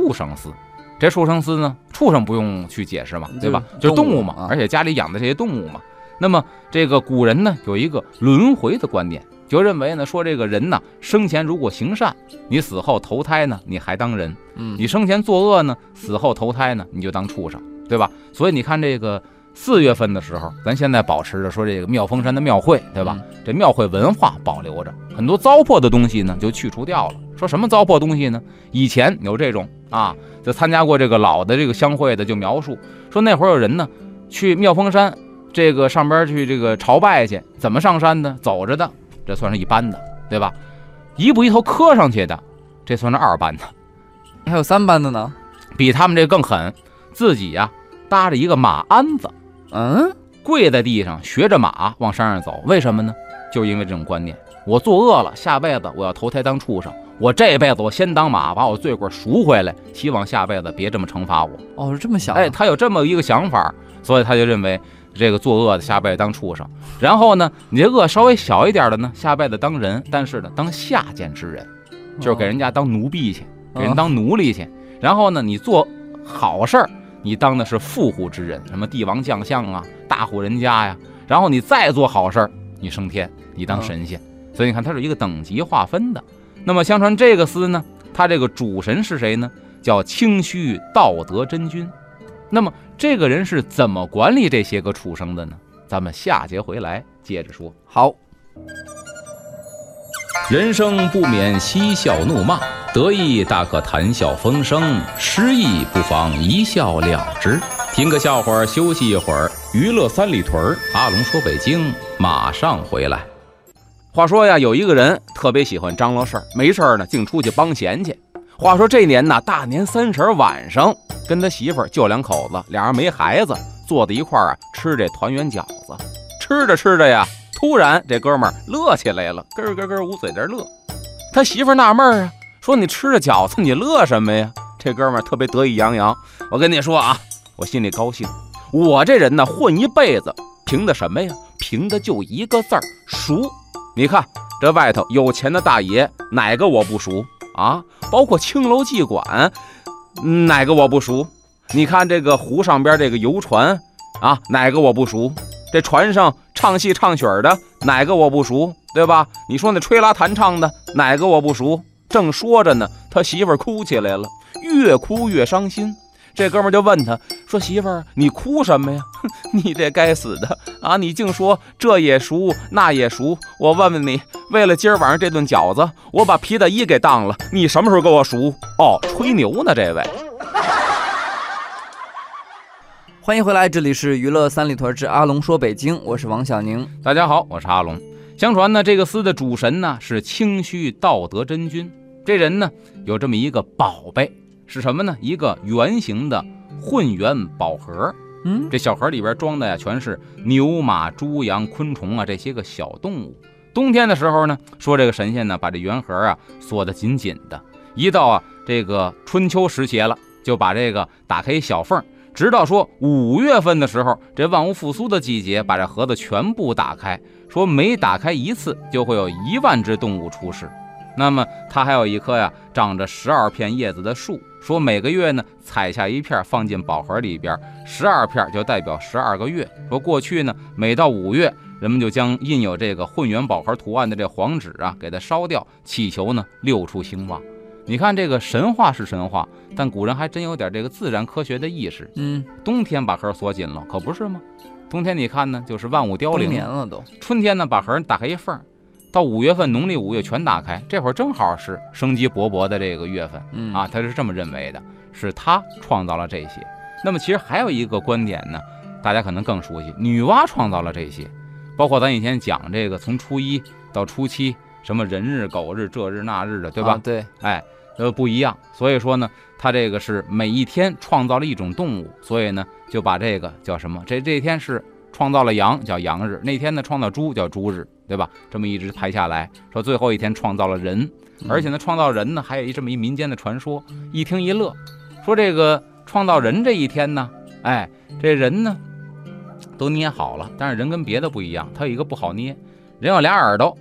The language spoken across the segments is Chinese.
畜生司。这畜生司呢，畜生不用去解释嘛，对吧？就是动物嘛，而且家里养的这些动物嘛。那么这个古人呢，有一个轮回的观点，就认为呢，说这个人呢，生前如果行善，你死后投胎呢，你还当人；嗯，你生前作恶呢，死后投胎呢，你就当畜生，对吧？所以你看这个四月份的时候，咱现在保持着说这个妙峰山的庙会，对吧？这庙会文化保留着，很多糟粕的东西呢，就去除掉了。说什么糟粕东西呢？以前有这种啊，就参加过这个老的这个相会的，就描述说那会儿有人呢去妙峰山这个上边去这个朝拜去，怎么上山呢？走着的，这算是一般的，对吧？一步一头磕上去的，这算是二班的。还有三班的呢，比他们这更狠，自己呀搭着一个马鞍子，嗯，跪在地上学着马往山上走。为什么呢？就因为这种观念，我作恶了，下辈子我要投胎当畜生。我这辈子我先当马，把我罪过赎回来，希望下辈子别这么惩罚我。哦，是这么想？哎，他有这么一个想法，所以他就认为这个作恶的下辈子当畜生，然后呢，你这恶稍微小一点的呢，下辈子当人，但是呢，当下贱之人，就是给人家当奴婢去，给人当奴隶去。然后呢，你做好事儿，你当的是富户之人，什么帝王将相啊，大户人家呀。然后你再做好事儿，你升天，你当神仙。所以你看，它是一个等级划分的。那么相传这个司呢，他这个主神是谁呢？叫清虚道德真君。那么这个人是怎么管理这些个畜生的呢？咱们下节回来接着说。好，人生不免嬉笑怒骂，得意大可谈笑风生，失意不妨一笑了之。听个笑话，休息一会儿，娱乐三里屯，阿龙说北京，马上回来。话说呀，有一个人特别喜欢张罗事儿，没事儿呢，净出去帮闲去。话说这年呢，大年三十晚上，跟他媳妇儿就两口子，俩人没孩子，坐在一块儿啊，吃这团圆饺子。吃着吃着呀，突然这哥们儿乐起来了，咯咯咯捂嘴在乐。他媳妇儿纳闷儿啊，说你吃着饺子，你乐什么呀？这哥们儿特别得意洋洋，我跟你说啊，我心里高兴。我这人呢，混一辈子，凭的什么呀？凭的就一个字儿熟。你看这外头有钱的大爷，哪个我不熟啊？包括青楼妓馆，哪个我不熟？你看这个湖上边这个游船啊，哪个我不熟？这船上唱戏唱曲的，哪个我不熟？对吧？你说那吹拉弹唱的，哪个我不熟？正说着呢，他媳妇哭起来了，越哭越伤心。这哥们就问他说：“媳妇儿，你哭什么呀？你这该死的啊！你净说这也熟，那也熟。我问问你，为了今儿晚上这顿饺子，我把皮大衣给当了。你什么时候给我熟？哦，吹牛呢，这位。欢迎回来，这里是娱乐三里屯之阿龙说北京，我是王小宁。大家好，我是阿龙。相传呢，这个司的主神呢是清虚道德真君。这人呢有这么一个宝贝。是什么呢？一个圆形的混元宝盒。嗯，这小盒里边装的呀，全是牛马猪羊昆虫啊，这些个小动物。冬天的时候呢，说这个神仙呢，把这圆盒啊锁得紧紧的。一到啊这个春秋时节了，就把这个打开一小缝，直到说五月份的时候，这万物复苏的季节，把这盒子全部打开。说每打开一次，就会有一万只动物出世。那么它还有一棵呀，长着十二片叶子的树。说每个月呢，采下一片放进宝盒里边，十二片就代表十二个月。说过去呢，每到五月，人们就将印有这个混元宝盒图案的这黄纸啊，给它烧掉，祈求呢六畜兴旺。你看这个神话是神话，但古人还真有点这个自然科学的意识。嗯，冬天把盒锁紧了，可不是吗？冬天你看呢，就是万物凋零。眠了都。春天呢，把盒打开一缝儿，到五月份，农历五月全打开，这会儿正好是生机勃勃的这个月份嗯啊，他是这么认为的，是他创造了这些。那么其实还有一个观点呢，大家可能更熟悉，女娲创造了这些，包括咱以前讲这个从初一到初七，什么人日、狗日、这日那日的，对吧？啊对，哎，呃不一样。所以说呢，他这个是每一天创造了一种动物，所以呢就把这个叫什么？这这一天是创造了羊，叫羊日；那天呢创造猪，叫猪日，对吧？这么一直排下来，说最后一天创造了人，而且呢创造人呢还有一这么一民间的传说，一听一乐，说这个创造人这一天呢，哎，这人呢都捏好了，但是人跟别的不一样，他有一个不好捏，人有俩耳朵，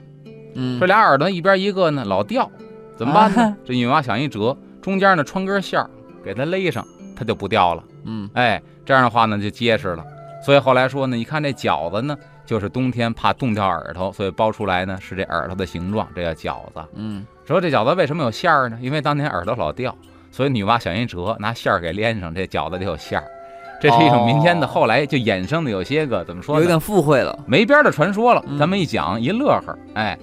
嗯这俩耳朵一边一个呢老掉，怎么办呢？这女娲想一折，中间呢穿根线儿给它勒上，它就不掉了。嗯哎，这样的话呢就结实了。所以后来说呢，你看这饺子呢，就是冬天怕冻掉耳朵，所以包出来呢是这耳朵的形状，这叫饺子。嗯说这饺子为什么有馅儿呢？因为当年耳朵老掉，所以女娲想一辙，拿馅儿给连上，这饺子就有馅儿。这是一种民间的，哦后来就衍生的有些个怎么说呢？有点附会了。没边儿的传说了。嗯咱们一讲一乐呵，哎，